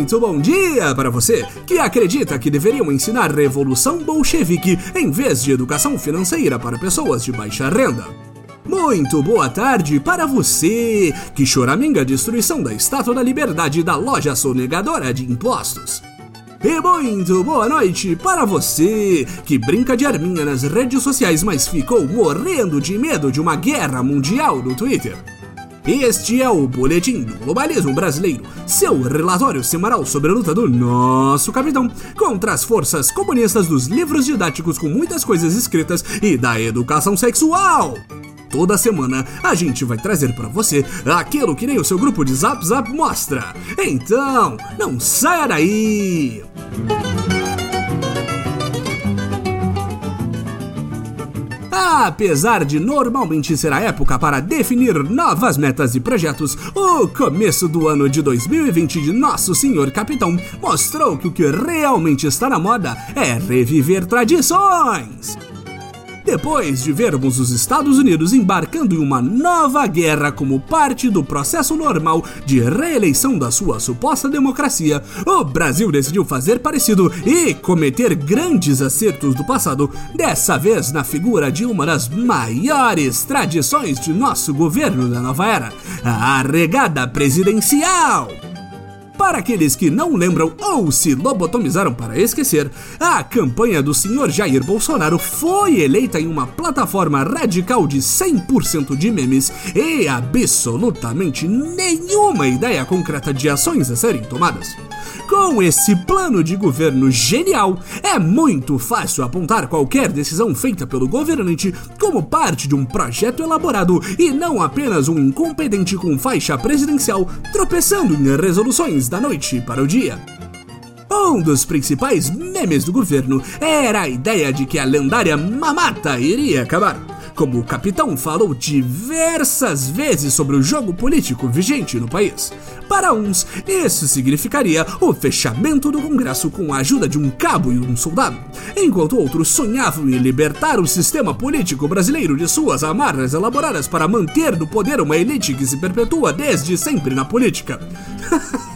Muito bom dia para você que acredita que deveriam ensinar revolução bolchevique em vez de educação financeira para pessoas de baixa renda. Muito boa tarde para você que choraminga a destruição da Estátua da Liberdade da loja sonegadora de impostos. E muito boa noite para você que brinca de arminha nas redes sociais, mas ficou morrendo de medo de uma guerra mundial no Twitter. Este é o Boletim do Globalismo Brasileiro, seu relatório semanal sobre a luta do nosso capitão contra as forças comunistas dos livros didáticos com muitas coisas escritas e da educação sexual. Toda semana a gente vai trazer para você aquilo que nem o seu grupo de Zap Zap mostra. Então, não saia daí! Apesar de normalmente ser a época para definir novas metas e projetos, o começo do ano de 2020 de Nosso Senhor Capitão mostrou que o que realmente está na moda é reviver tradições. Depois de vermos os Estados Unidos embarcando em uma nova guerra como parte do processo normal de reeleição da sua suposta democracia, o Brasil decidiu fazer parecido e cometer grandes acertos do passado, dessa vez na figura de uma das maiores tradições de nosso governo da nova era, a arregada presidencial. Para aqueles que não lembram ou se lobotomizaram para esquecer, a campanha do senhor Jair Bolsonaro foi eleita em uma plataforma radical de 100% de memes e absolutamente nenhuma ideia concreta de ações a serem tomadas. Com esse plano de governo genial, é muito fácil apontar qualquer decisão feita pelo governante como parte de um projeto elaborado e não apenas um incompetente com faixa presidencial tropeçando em resoluções da noite para o dia. Um dos principais memes do governo era a ideia de que a lendária mamata iria acabar como o capitão falou diversas vezes sobre o jogo político vigente no país. Para uns, isso significaria o fechamento do Congresso com a ajuda de um cabo e um soldado, enquanto outros sonhavam em libertar o sistema político brasileiro de suas amarras elaboradas para manter no poder uma elite que se perpetua desde sempre na política.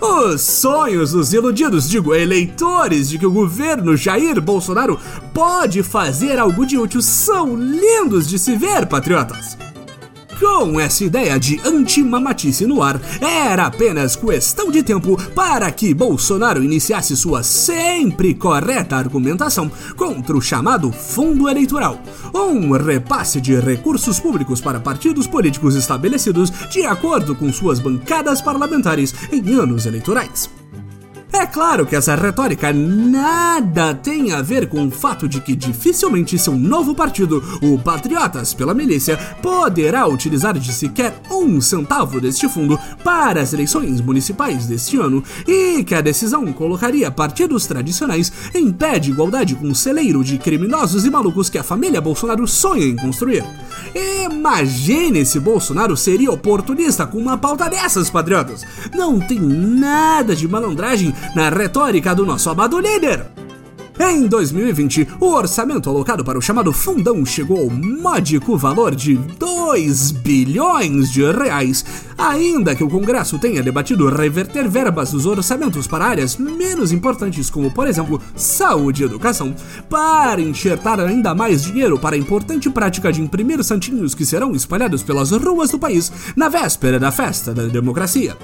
Os sonhos dos iludidos, digo, eleitores de que o governo Jair Bolsonaro pode fazer algo de útil são lindos de se ver, patriotas. Com essa ideia de anti-mamatice no ar, era apenas questão de tempo para que Bolsonaro iniciasse sua sempre correta argumentação contra o chamado fundo eleitoral, um repasse de recursos públicos para partidos políticos estabelecidos de acordo com suas bancadas parlamentares em anos eleitorais. É claro que essa retórica nada tem a ver com o fato de que dificilmente seu novo partido, o Patriotas pela Milícia, poderá utilizar de sequer um centavo deste fundo para as eleições municipais deste ano e que a decisão colocaria partidos tradicionais em pé de igualdade com o celeiro de criminosos e malucos que a família Bolsonaro sonha em construir. Imagine se Bolsonaro seria oportunista com uma pauta dessas, patriotas! Não tem nada de malandragem na retórica do nosso amado líder. Em 2020, o orçamento alocado para o chamado fundão chegou ao módico valor de 2 bilhões de reais, ainda que o Congresso tenha debatido reverter verbas dos orçamentos para áreas menos importantes, como por exemplo saúde e educação, para enxertar ainda mais dinheiro para a importante prática de imprimir santinhos que serão espalhados pelas ruas do país na véspera da festa da democracia.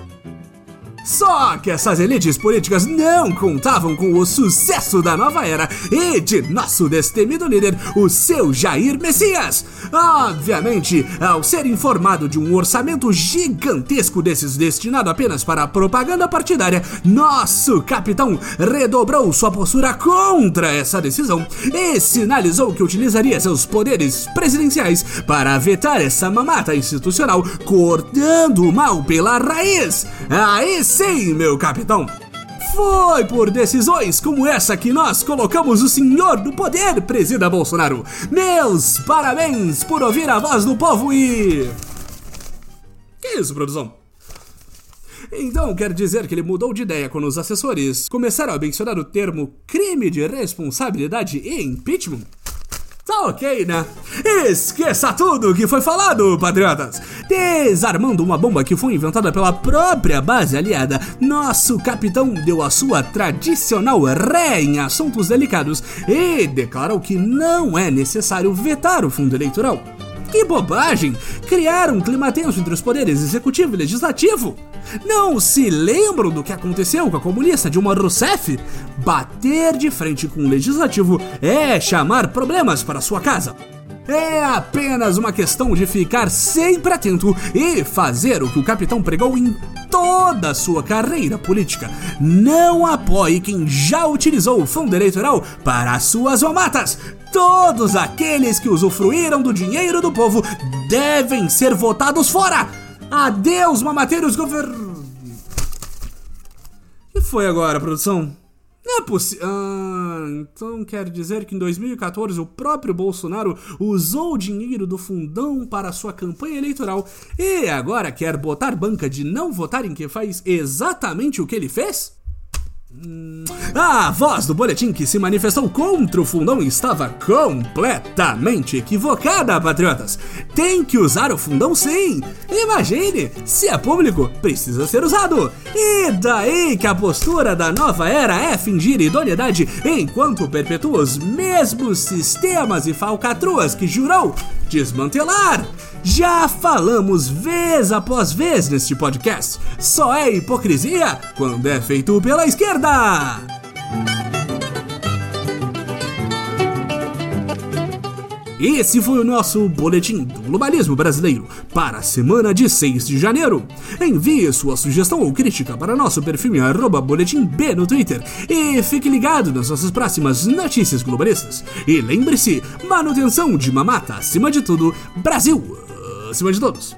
Só que essas elites políticas não contavam com o sucesso da nova era e de nosso destemido líder, o seu Jair Messias. Obviamente, ao ser informado de um orçamento gigantesco desses destinado apenas para a propaganda partidária, nosso capitão redobrou sua postura contra essa decisão e sinalizou que utilizaria seus poderes presidenciais para vetar essa mamata institucional, cortando o mal pela raiz. Aí Sim, meu capitão! Foi por decisões como essa que nós colocamos o senhor do poder, presida Bolsonaro. Meus parabéns por ouvir a voz do povo e. Que isso, produção? Então quer dizer que ele mudou de ideia quando os assessores começaram a mencionar o termo crime de responsabilidade e impeachment? Tá ok, né? Esqueça tudo que foi falado, patriotas! Desarmando uma bomba que foi inventada pela própria base aliada, nosso capitão deu a sua tradicional ré em assuntos delicados e declarou que não é necessário vetar o fundo eleitoral. Que bobagem! Criar um clima tenso entre os poderes executivo e legislativo! Não se lembram do que aconteceu com a comunista Dilma Rousseff? Bater de frente com o legislativo é chamar problemas para sua casa. É apenas uma questão de ficar sempre atento e fazer o que o capitão pregou em toda a sua carreira política. Não apoie quem já utilizou o fundo eleitoral para as suas mamatas. Todos aqueles que usufruíram do dinheiro do povo devem ser votados fora. Adeus, mamateiros govern... O que foi agora, produção? É possível. Ah, então quer dizer que em 2014 o próprio Bolsonaro usou o dinheiro do fundão para sua campanha eleitoral e agora quer botar banca de não votar em que faz exatamente o que ele fez? A voz do boletim que se manifestou contra o fundão estava completamente equivocada, patriotas. Tem que usar o fundão sim. Imagine, se é público, precisa ser usado. E daí que a postura da nova era é fingir idoneidade enquanto perpetua os mesmos sistemas e falcatruas que jurou desmantelar. Já falamos vez após vez neste podcast. Só é hipocrisia quando é feito pela esquerda. Esse foi o nosso Boletim do Globalismo Brasileiro para a semana de 6 de janeiro. Envie sua sugestão ou crítica para nosso perfil boletimb no Twitter e fique ligado nas nossas próximas notícias globalistas. E lembre-se, manutenção de mamata acima de tudo, Brasil acima de todos.